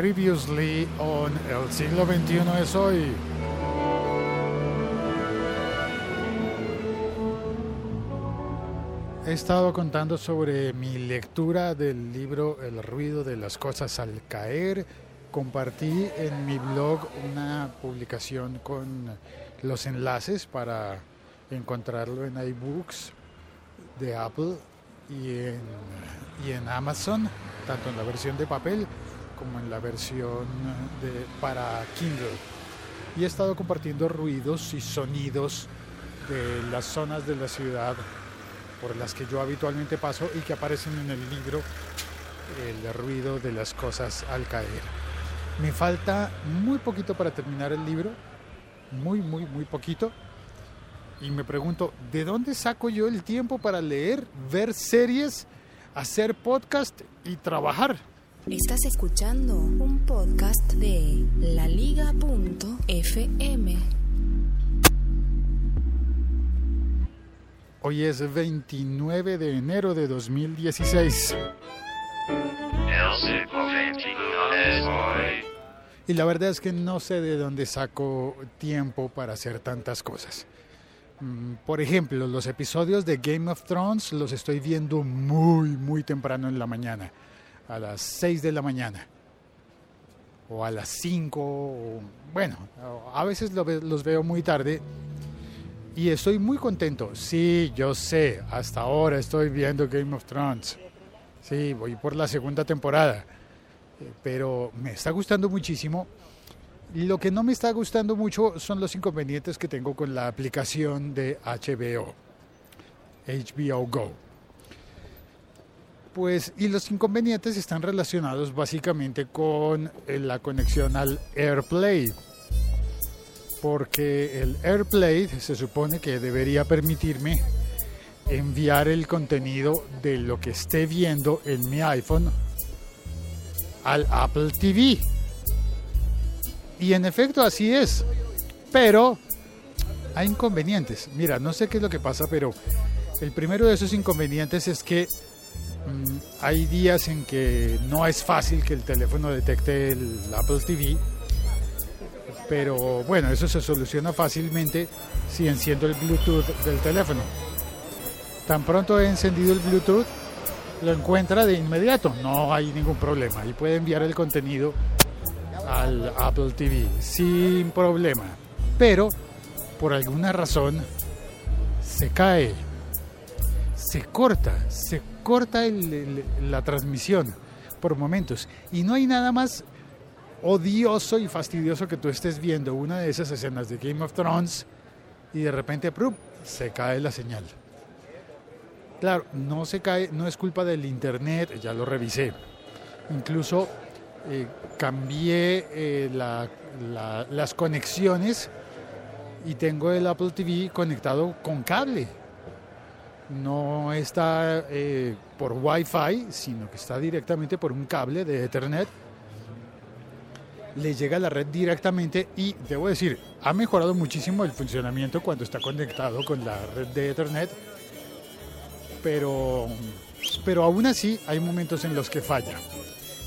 Previously on El siglo XXI es hoy. He estado contando sobre mi lectura del libro El ruido de las cosas al caer. Compartí en mi blog una publicación con los enlaces para encontrarlo en iBooks de Apple y en, y en Amazon, tanto en la versión de papel como en la versión de, para Kindle. Y he estado compartiendo ruidos y sonidos de las zonas de la ciudad por las que yo habitualmente paso y que aparecen en el libro El ruido de las cosas al caer. Me falta muy poquito para terminar el libro, muy, muy, muy poquito. Y me pregunto, ¿de dónde saco yo el tiempo para leer, ver series, hacer podcast y trabajar? Estás escuchando un podcast de laliga.fm. Hoy es 29 de enero de 2016. Y la verdad es que no sé de dónde saco tiempo para hacer tantas cosas. Mm, Por ejemplo, los episodios de Game of Thrones los estoy viendo muy, muy temprano en la mañana, a las 6 de la mañana, o a las 5, o, bueno, a veces lo ve- los veo muy tarde y estoy muy contento. Sí, yo sé, hasta ahora estoy viendo Game of Thrones. Sí, voy por la segunda temporada, eh, pero me está gustando muchísimo. Lo que no me está gustando mucho son los inconvenientes que tengo con la aplicación de HBO, HBO Go. Pues, y los inconvenientes están relacionados básicamente con eh, la conexión al AirPlay. Porque el AirPlay se supone que debería permitirme enviar el contenido de lo que esté viendo en mi iPhone al Apple TV. Y en efecto así es. Pero hay inconvenientes. Mira, no sé qué es lo que pasa, pero el primero de esos inconvenientes es que hay días en que no es fácil que el teléfono detecte el Apple TV. Pero bueno, eso se soluciona fácilmente si enciendo el Bluetooth del teléfono. Tan pronto he encendido el Bluetooth, lo encuentra de inmediato. No hay ningún problema. Y puede enviar el contenido al Apple TV sin problema. Pero por alguna razón se cae, se corta, se corta el- la transmisión por momentos. Y no hay nada más odioso y fastidioso que tú estés viendo una de esas escenas de Game of Thrones y de repente se cae la señal. Claro, no se cae, no es culpa del internet, ya lo revisé. Incluso eh, cambié eh, la- la- las conexiones y tengo el Apple TV conectado con cable. No está eh, por Wi-Fi, sino que está directamente por un cable de Ethernet. Le llega a la red directamente y debo decir, ha mejorado muchísimo el funcionamiento cuando está conectado con la red de Ethernet. Pero, pero aún así hay momentos en los que falla.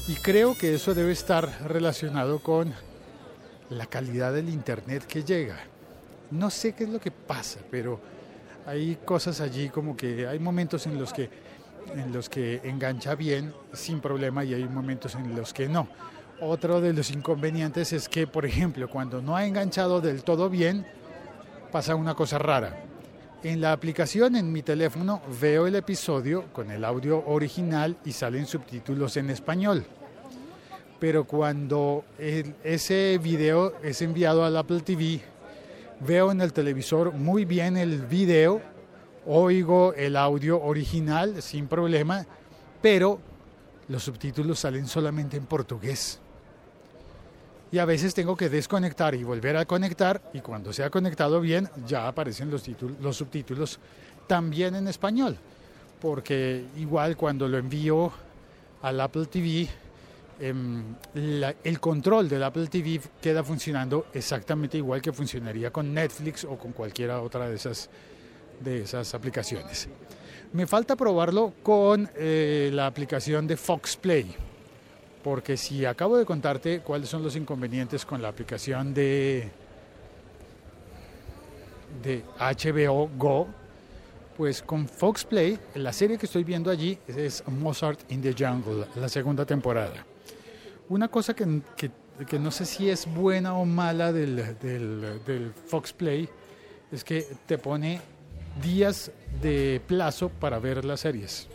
Y creo que eso debe estar relacionado con la calidad del internet que llega. No sé qué es lo que pasa, pero hay cosas allí como que hay momentos en los que en los que engancha bien sin problema y hay momentos en los que no. Otro de los inconvenientes es que, por ejemplo, cuando no ha enganchado del todo bien, pasa una cosa rara. En la aplicación en mi teléfono veo el episodio con el audio original y salen subtítulos en español. Pero cuando ese video es enviado al Apple TV, veo en el televisor muy bien el video, oigo el audio original sin problema, pero los subtítulos salen solamente en portugués. Y a veces tengo que desconectar y volver a conectar y cuando se ha conectado bien ya aparecen los, títulos, los subtítulos también en español. Porque igual cuando lo envío al Apple TV, em, el control del Apple TV queda funcionando exactamente igual que funcionaría con Netflix o con cualquiera otra de esas, de esas aplicaciones. Me falta probarlo con eh, la aplicación de Fox Play Porque si acabo de contarte cuáles son los inconvenientes con la aplicación de, de HBO Go, pues con Fox Play, la serie que estoy viendo allí es Mozart in the Jungle, la segunda temporada. Una cosa que, que, no sé si es buena o mala del, del, del Fox Play es que te pone días de plazo para ver las series.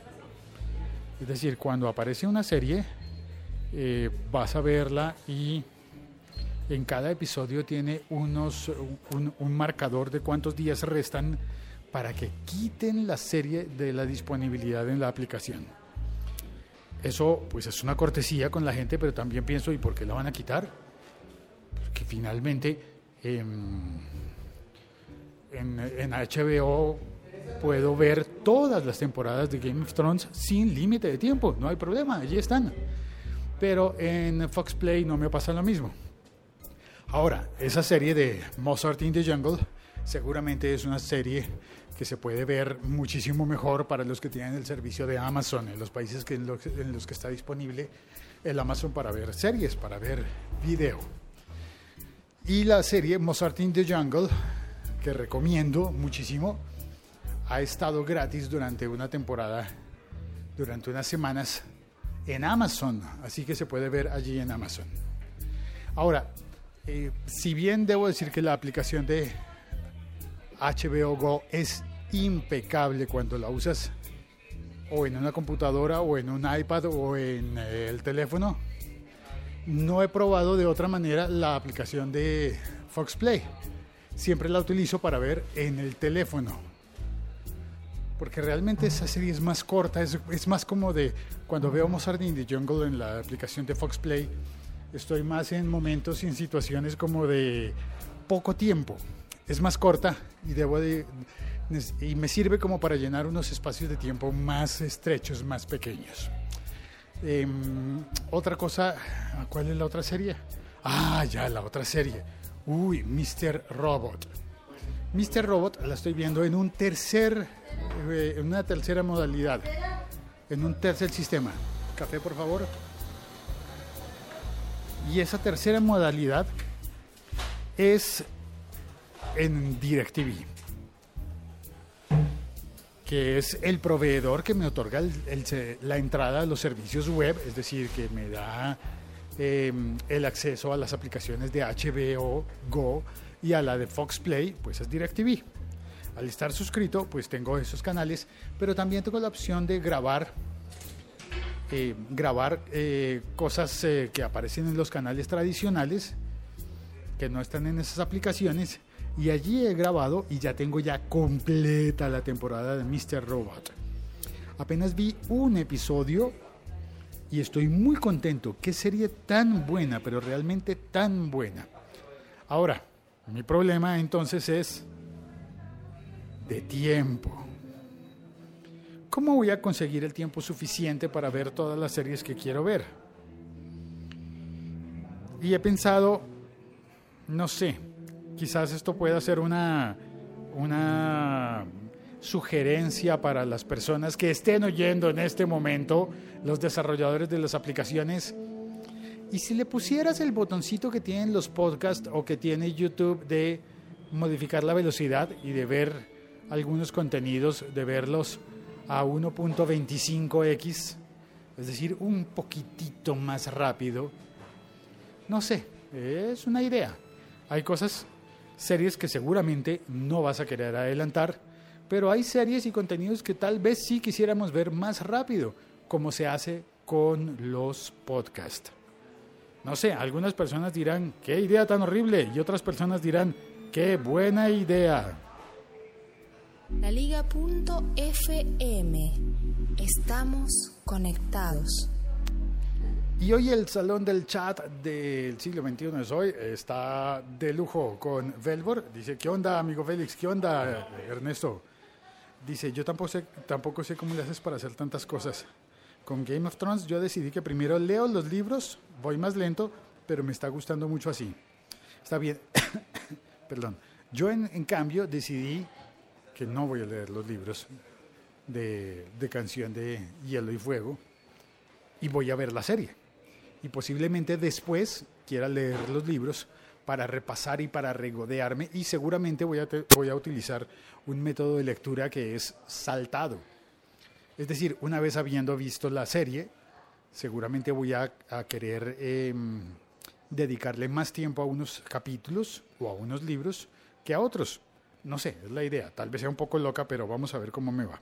Es decir, cuando aparece una serie, eh, vas a verla y en cada episodio tiene unos, un, un, marcador de cuántos días restan para que quiten la serie de la disponibilidad en la aplicación. Eso pues es una cortesía con la gente, pero también pienso, ¿y por qué la van a quitar? Porque finalmente en, en HBO puedo ver todas las temporadas de Game of Thrones sin límite de tiempo, no hay problema, allí están. Pero en Fox Play no me pasa lo mismo. Ahora, esa serie de Mozart in the Jungle seguramente es una serie que se puede ver muchísimo mejor para los que tienen el servicio de Amazon en los países que en, los, en los que está disponible el Amazon para ver series, para ver video. Y la serie Mozart in the Jungle, que recomiendo muchísimo, ha estado gratis durante una temporada, durante unas semanas en Amazon, así que se puede ver allí en Amazon. Ahora, eh, si bien debo decir que la aplicación de HBO Go es impecable cuando la usas o en una computadora o en un iPad o en eh, el teléfono, no he probado de otra manera la aplicación de Fox Play. Siempre la utilizo para ver en el teléfono porque realmente esa serie es más corta, es, es, más como de cuando veo Mozart in the Jungle en la aplicación de Fox Play, estoy más en momentos y en situaciones como de poco tiempo. Es más corta y debo de y me sirve como para llenar unos espacios de tiempo más estrechos, más pequeños. Eh, otra cosa, ¿cuál es la otra serie? Ah, ya, la otra serie. Uy, Mr. Robot. Mr. Robot la estoy viendo en un tercer eh, en una tercera modalidad, en un tercer sistema. Café, por favor. Y esa tercera modalidad es en DirecTV, que es el proveedor que me otorga la entrada a los servicios web, es decir, que me da eh, el acceso a las aplicaciones de HBO Go y a la de Fox Play, pues es DirecTV. Al estar suscrito, pues tengo esos canales, pero también tengo la opción de grabar, eh, grabar eh, cosas eh, que aparecen en los canales tradicionales, que no están en esas aplicaciones, y allí he grabado y ya tengo ya completa la temporada de Mr. Robot. Apenas vi un episodio y estoy muy contento. Qué serie tan buena, pero realmente tan buena. Ahora, mi problema entonces es de tiempo. ¿Cómo voy a conseguir el tiempo suficiente para ver todas las series que quiero ver? Y he pensado, no sé, quizás esto pueda ser una, una sugerencia para las personas que estén oyendo en este momento, los desarrolladores de las aplicaciones. Y si le pusieras el botoncito que tienen los podcasts o que tiene YouTube de modificar la velocidad y de ver algunos contenidos, de verlos a 1.25x, es decir, un poquitito más rápido. No sé, es una idea. Hay cosas, series que seguramente no vas a querer adelantar, pero hay series y contenidos que tal vez sí quisiéramos ver más rápido, como se hace con los podcasts. No sé, algunas personas dirán, qué idea tan horrible, y otras personas dirán, qué buena idea. La Liga.fm. Estamos conectados. Y hoy el salón del chat del siglo XXI es hoy. Está de lujo con Velvor. Dice, ¿qué onda, amigo Félix? ¿Qué onda, Ernesto? Dice, yo tampoco sé, tampoco sé cómo le haces para hacer tantas cosas. Con Game of Thrones yo decidí que primero leo los libros, voy más lento, pero me está gustando mucho así. Está bien. Perdón. Yo, en, cambio, decidí que no voy a leer los libros de canción de Hielo y Fuego y voy a ver la serie. Y posiblemente después quiera leer los libros para repasar y para regodearme y seguramente voy a, voy a utilizar un método de lectura que es saltado. Es decir, una vez habiendo visto la serie, seguramente voy a, a querer em, dedicarle más tiempo a unos capítulos o a unos libros que a otros. No sé, es la idea. Tal vez sea un poco loca, pero vamos a ver cómo me va.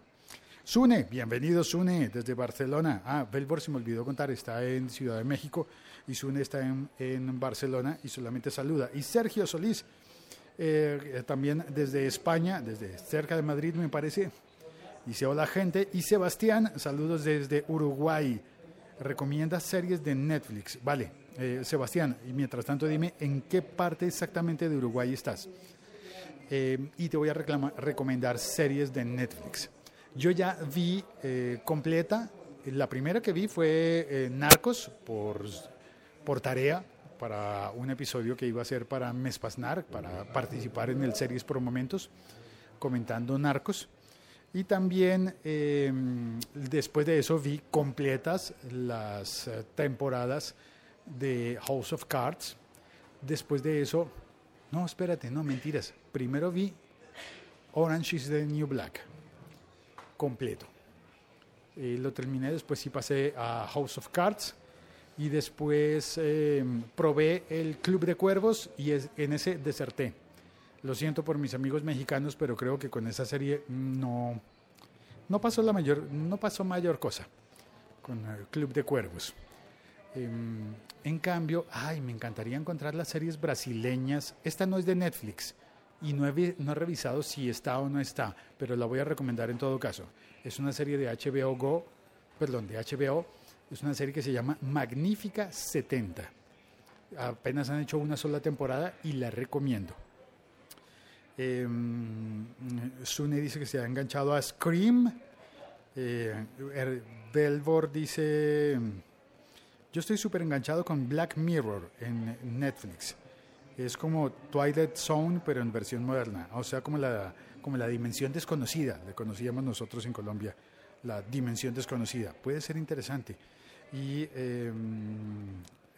Sune, bienvenido Sune, desde Barcelona. Ah, Belbor se me olvidó contar, está en Ciudad de México y Sune está en, Barcelona y solamente saluda. Y Sergio Solís, eh, también desde España, desde cerca de Madrid me parece, dice hola gente. Y Sebastián, saludos desde Uruguay. Recomienda series de Netflix. Vale, eh, Sebastián, y mientras tanto dime en qué parte exactamente de Uruguay estás. Eh, y te voy a recomendar series de Netflix. Yo ya vi eh, completa, la primera que vi fue eh, Narcos por, por tarea para un episodio que iba a ser para Mespasnar, para participar en el Series por Momentos, comentando Narcos. Y también eh, después de eso vi completas las eh, temporadas de House of Cards. Después de eso, no, espérate, no, mentiras. Primero vi Orange is the New Black, completo. Eh, lo terminé, después sí pasé a House of Cards y después eh, probé el Club de Cuervos y es- en ese deserté. Lo siento por mis amigos mexicanos, pero creo que con esa serie no, no pasó la mayor, no pasó mayor cosa con el Club de Cuervos. Em, en cambio, ay, me encantaría encontrar las series brasileñas. Esta no es de Netflix y no he, no he revisado si está o no está, pero la voy a recomendar en todo caso. Es una serie de HBO Go, perdón, de HBO. Es una serie que se llama Magnífica 70. Apenas han hecho una sola temporada y la recomiendo. Eh, Sune dice que se ha enganchado a Scream. Eh, er- Belvor dice, yo estoy súper enganchado con Black Mirror en Netflix. Es como Twilight Zone, pero en versión moderna. O sea, como la, como la dimensión desconocida. Le conocíamos nosotros en Colombia. La dimensión desconocida. Puede ser interesante. Y eh,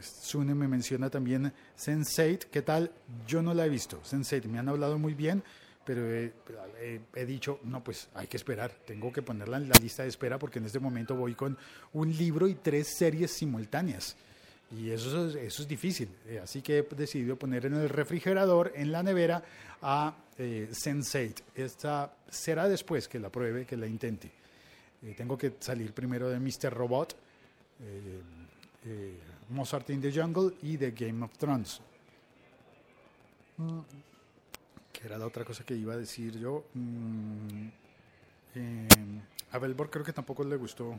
Sune me menciona también Sense8. ¿Qué tal? Yo no la he visto. Sense8. Me han hablado muy bien, pero he, he- he dicho, no, pues hay que esperar. Tengo que ponerla en la lista de espera porque en este momento voy con un libro y tres series simultáneas. Y eso es, eso es difícil. Eh, así que he decidido poner en el refrigerador, en la nevera, a eh, Sense8. Esta será después que la pruebe, que la intente. Eh, tengo que salir primero de Mr. Robot, eh, Mozart in the Jungle y de Game of Thrones. Mm, que era la otra cosa que iba a decir yo. Mm, a Belbor creo que tampoco le gustó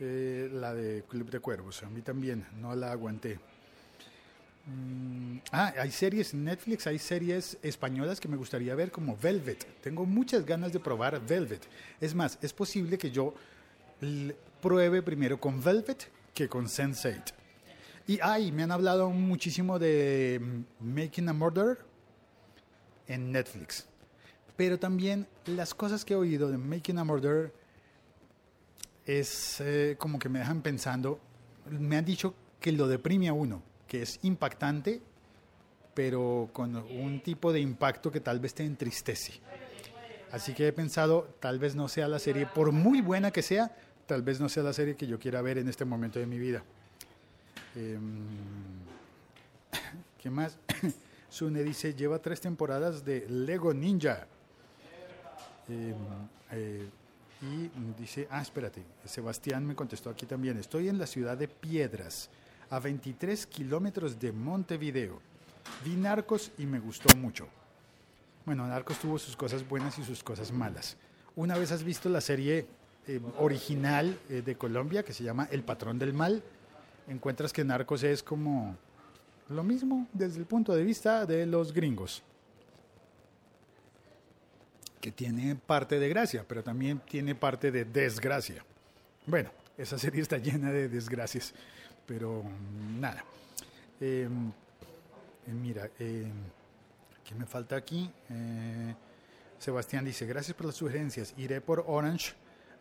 eh, la de Club de Cuervos. A mí también, no la aguanté. Mm, ah, hay series en Netflix, hay series españolas que me gustaría ver como Velvet. Tengo muchas ganas de probar Velvet. Es más, es posible que yo pruebe primero con Velvet que con Sense8. Y ay, me han hablado muchísimo de mm, Making a Murder en Netflix. Pero también las cosas que he oído de Making a Murder es eh, como que me dejan pensando. Me han dicho que lo deprime a uno, que es impactante, pero con un tipo de impacto que tal vez te entristece. Así que he pensado, tal vez no sea la serie, por muy buena que sea, tal vez no sea la serie que yo quiera ver en este momento de mi vida. Em, ¿Qué más? Sune dice, lleva tres temporadas de Lego Ninja. Eh, eh, y dice, ah, espérate, Sebastián me contestó aquí también, estoy en la ciudad de Piedras, a 23 kilómetros de Montevideo. Vi Narcos y me gustó mucho. Bueno, Narcos tuvo sus cosas buenas y sus cosas malas. Una vez has visto la serie eh, original eh, de Colombia que se llama El Patrón del Mal, encuentras que Narcos es como lo mismo desde el punto de vista de los gringos que tiene parte de gracia, pero también tiene parte de desgracia. Bueno, esa serie está llena de desgracias, pero nada. Eh, eh, mira, eh, ¿qué me falta aquí? Eh, Sebastián dice, gracias por las sugerencias, iré por Orange.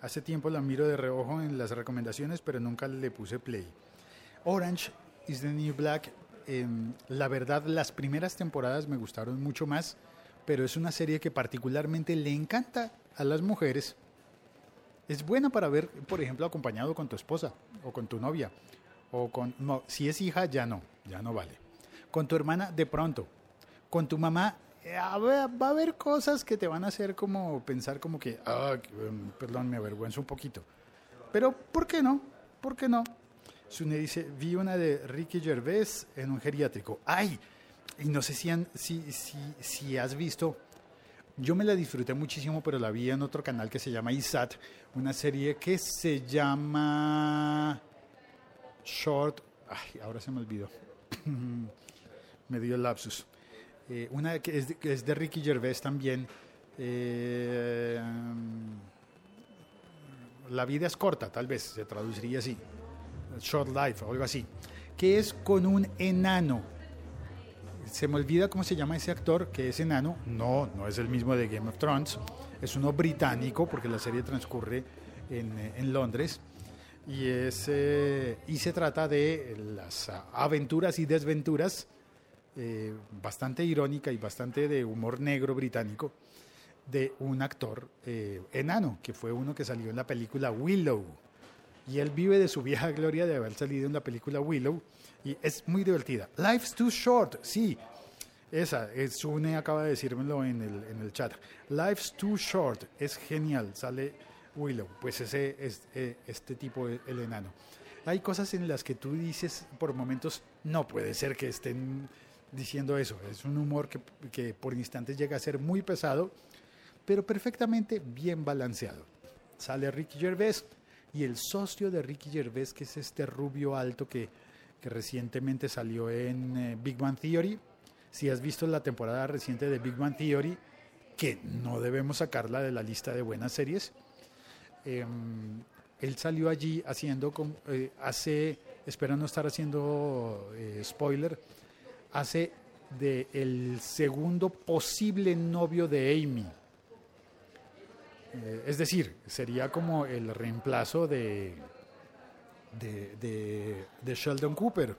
Hace tiempo la miro de reojo en las recomendaciones, pero nunca le puse play. Orange is the New Black, em, la verdad, las primeras temporadas me gustaron mucho más, pero es una serie que particularmente le encanta a las mujeres. Es buena para ver, por ejemplo, acompañado con tu esposa o con tu novia. O con. Si es hija, ya no, ya no vale. Con tu hermana, de pronto. Con tu mamá, eh, a ver, va a haber cosas que te van a hacer como pensar como que, ah, perdón, me avergüenzo un poquito. Pero, ¿por qué no? ¿Por qué no? Sune dice, vi una de Ricky Gervais en un geriátrico. ¡Ay! Y no sé si, han- si, si, si has visto, yo me la disfruté muchísimo, pero la vi en otro canal que se llama ISAT, una serie que se llama Short... Ay, ahora se me olvidó. me dio el lapsus. Eh, una que es de, Ricky Gervais también. Eh, la vida es corta, tal vez, se traduciría así. Short Life algo así. Que es con un enano. Se me olvida cómo se llama ese actor que es enano. No, no es el mismo de Game of Thrones. Es uno británico porque la serie transcurre en, eh, Londres. Y, es, eh, y se trata de las aventuras y desventuras, eh, bastante irónica y bastante de humor negro británico, de un actor enano, que fue uno que salió en la película Willow. Y él vive de su vieja gloria de haber salido en la película Willow. Y es muy divertida. Life's Too Short, sí. Esa, eh, Sune acaba de decírmelo en el, en el chat. Life's Too Short, es genial. Sale Willow, pues ese es eh, este tipo, el, el enano. Hay cosas en las que tú dices por momentos, no puede ser que estén diciendo eso. Es un humor que, que por instantes llega a ser muy pesado, pero perfectamente bien balanceado. Sale Ricky Gervais y el socio de Ricky Gervais, que es este rubio alto que, que recientemente salió en eh, Big Bang Theory. Si has visto la temporada reciente de Big Bang Theory, que no debemos sacarla de la lista de buenas series, eh, él salió allí haciendo, eh, hace, espero no estar haciendo eh, spoiler, hace de el segundo posible novio de Amy. Es decir, sería como el reemplazo de, de, de, Sheldon Cooper,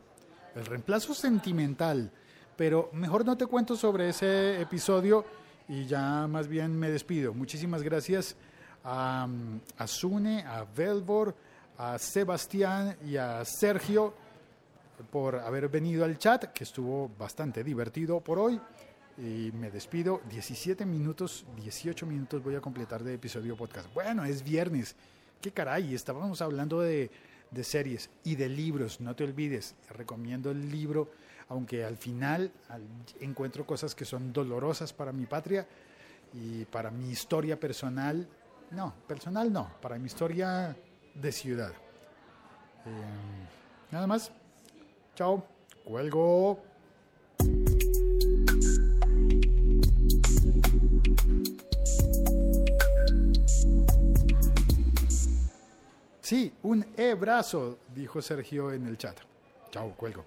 el reemplazo sentimental. Pero mejor no te cuento sobre ese episodio y ya más bien me despido. Muchísimas gracias a, a Sune, a Velvor, a Sebastián y a Sergio por haber venido al chat, que estuvo bastante divertido por hoy. Y me despido. 17 minutos, 18 minutos voy a completar de episodio podcast. Bueno, es viernes. Qué caray, estábamos hablando de, de series y de libros. No te olvides, recomiendo el libro, aunque al final al, encuentro cosas que son dolorosas para mi patria y para mi historia personal. No, personal no, para mi historia de ciudad. Eh, nada más. Chao. Cuelgo. Sí, un e-brazo, dijo Sergio en el chat. Chao, cuelgo.